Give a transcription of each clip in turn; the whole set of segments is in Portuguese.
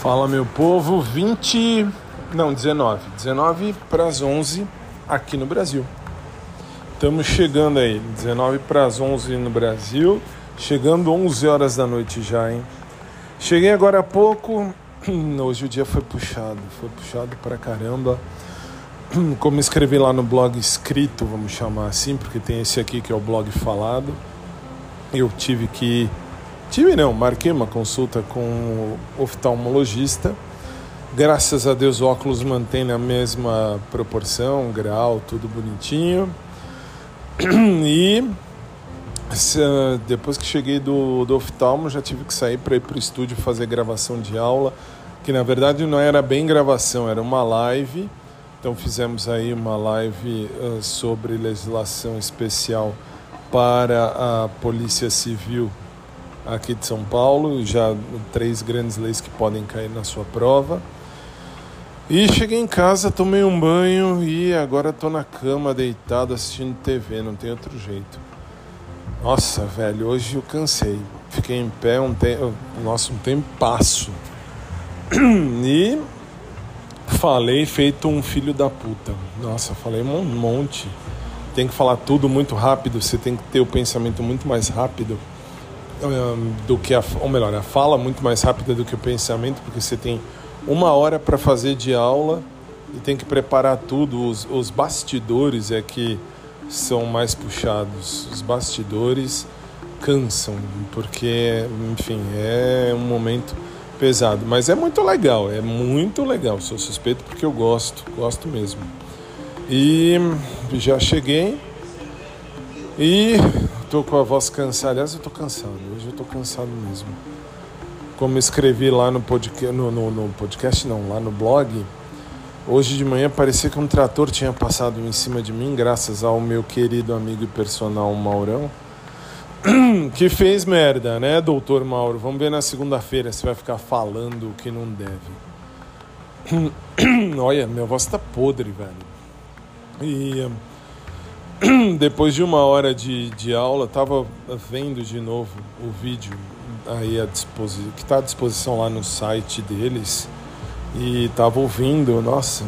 Fala meu povo, 20, não, 19, 19 para as 11 aqui no Brasil. Estamos chegando aí, 19 para as 11 no Brasil, chegando 11 horas da noite já, hein? Cheguei agora há pouco, hoje o dia foi puxado, foi puxado pra caramba. Como escrevi lá no blog escrito, vamos chamar assim, porque tem esse aqui que é o blog falado. Eu tive que Tive não, marquei uma consulta com o oftalmologista. Graças a Deus o óculos mantém na mesma proporção, grau, tudo bonitinho. E depois que cheguei do, do oftalmo já tive que sair para ir para o estúdio fazer gravação de aula, que na verdade não era bem gravação, era uma live. Então fizemos aí uma live uh, sobre legislação especial para a Polícia Civil aqui de São Paulo, já três grandes leis que podem cair na sua prova. E cheguei em casa, tomei um banho e agora estou na cama deitado assistindo TV, não tem outro jeito. Nossa, velho, hoje eu cansei. Fiquei em pé um tempo, nossa, um tempo passo. E falei feito um filho da puta. Nossa, falei um monte. Tem que falar tudo muito rápido, você tem que ter o pensamento muito mais rápido do que a, ou melhor, a fala muito mais rápida do que o pensamento, porque você tem uma hora para fazer de aula e tem que preparar tudo. Os, os bastidores é que são mais puxados. Os bastidores cansam, porque, enfim, é um momento pesado. Mas é muito legal, é muito legal. Sou suspeito porque eu gosto, gosto mesmo. E já cheguei e Tô com a voz cansada. Aliás, eu tô cansado. Hoje eu tô cansado mesmo. Como escrevi lá no podcast, no, no, no podcast não, lá no blog, hoje de manhã parecia que um trator tinha passado em cima de mim, graças ao meu querido amigo e personal Maurão, que fez merda, né, doutor Mauro? Vamos ver na segunda-feira se vai ficar falando o que não deve. Olha, minha voz tá podre, velho. E depois de uma hora de, de aula, estava vendo de novo o vídeo aí à disposição, que está à disposição lá no site deles e estava ouvindo, nossa,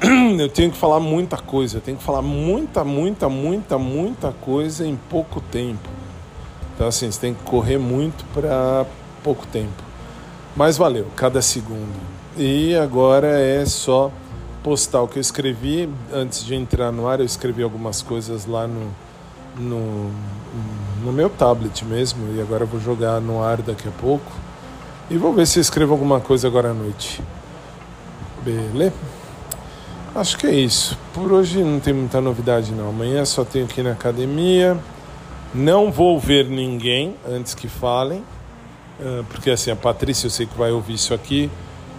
eu tenho que falar muita coisa, eu tenho que falar muita, muita, muita, muita coisa em pouco tempo. Então assim, você tem que correr muito para pouco tempo. Mas valeu, cada segundo. E agora é só postal que eu escrevi antes de entrar no ar, eu escrevi algumas coisas lá no, no, no meu tablet mesmo, e agora vou jogar no ar daqui a pouco. E vou ver se escrevo alguma coisa agora à noite. Beleza? Acho que é isso. Por hoje não tem muita novidade não. Amanhã só tenho aqui na academia. Não vou ver ninguém antes que falem. Ah, porque assim, a Patrícia eu sei que vai ouvir isso aqui.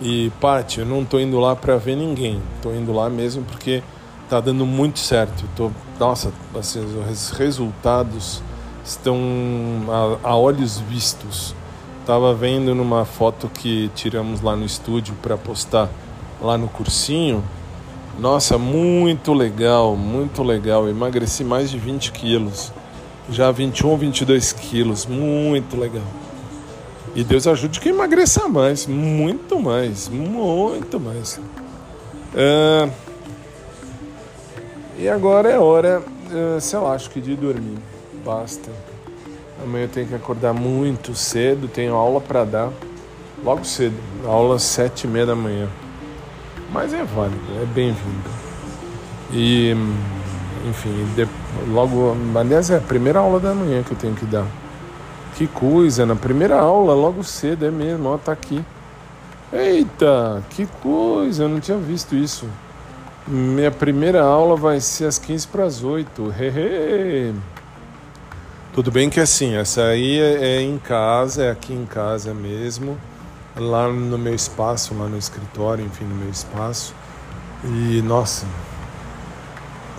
E, Paty, eu não tô indo lá para ver ninguém. Tô indo lá mesmo porque tá dando muito certo. Tô, nossa, assim, os resultados estão a, a olhos vistos. Tava vendo numa foto que tiramos lá no estúdio para postar lá no cursinho. Nossa, muito legal, muito legal. emagreci mais de 20 quilos. Já 21, 22 quilos. Muito legal. E Deus ajude que emagreça mais, muito mais, muito mais. Uh, e agora é hora, uh, sei lá, acho que de dormir. Basta. Amanhã eu tenho que acordar muito cedo, tenho aula para dar logo cedo, aula sete e meia da manhã. Mas é válido, é bem-vindo. E, enfim, de, logo, aliás, é a primeira aula da manhã que eu tenho que dar. Que coisa, na primeira aula, logo cedo, é mesmo, ó, tá aqui. Eita, que coisa, eu não tinha visto isso. Minha primeira aula vai ser às 15 para as 8. Hehe. Tudo bem que assim, essa aí é, é em casa, é aqui em casa mesmo, lá no meu espaço, lá no escritório, enfim, no meu espaço. E nossa,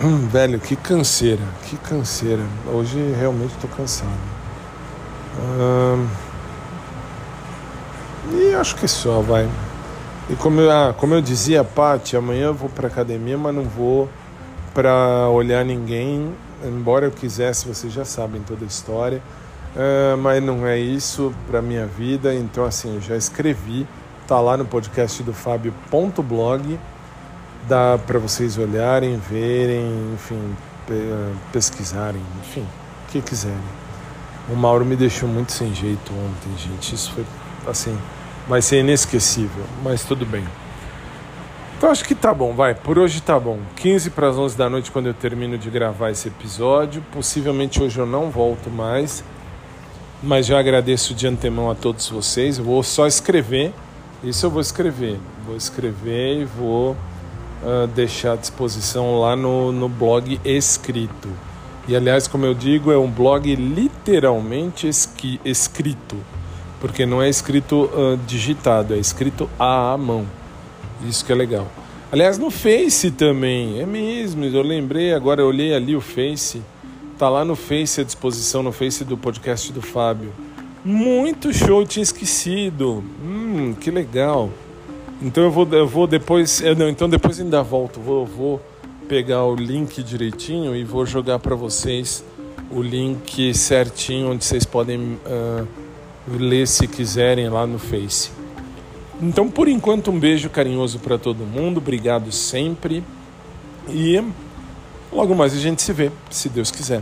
hum, velho, que canseira, que canseira. Hoje realmente estou cansado e acho que só, vai. E como eu, ah, como eu dizia, Paty, amanhã eu vou para academia, mas não vou para olhar ninguém, embora eu quisesse, vocês já sabem toda a história. Uh, mas não é isso para minha vida, então assim, eu já escrevi tá lá no podcast do Fábio.blog. Dá para vocês olharem, verem, enfim, pesquisarem, enfim, o que quiserem. O Mauro me deixou muito sem jeito ontem, gente. Isso foi assim, vai ser inesquecível, mas tudo bem. Então acho que tá bom, vai. Por hoje tá bom. 15 para as 11 da noite quando eu termino de gravar esse episódio. Possivelmente hoje eu não volto mais, mas já agradeço de antemão a todos vocês. Vou só escrever. Isso eu vou escrever. Vou escrever e vou uh, deixar à disposição lá no, no blog escrito. E aliás, como eu digo, é um blog literalmente esqui, escrito, porque não é escrito uh, digitado, é escrito à mão. Isso que é legal. Aliás, no Face também, é mesmo, eu lembrei, agora eu olhei ali o Face, tá lá no Face à disposição, no Face do podcast do Fábio. Muito show, tinha esquecido. Hum, que legal. Então eu vou, eu vou depois, eu, não, então depois ainda volto, vou, vou pegar o link direitinho e vou jogar para vocês o link certinho onde vocês podem uh, ler se quiserem lá no Face. Então, por enquanto, um beijo carinhoso para todo mundo, obrigado sempre e logo mais a gente se vê, se Deus quiser.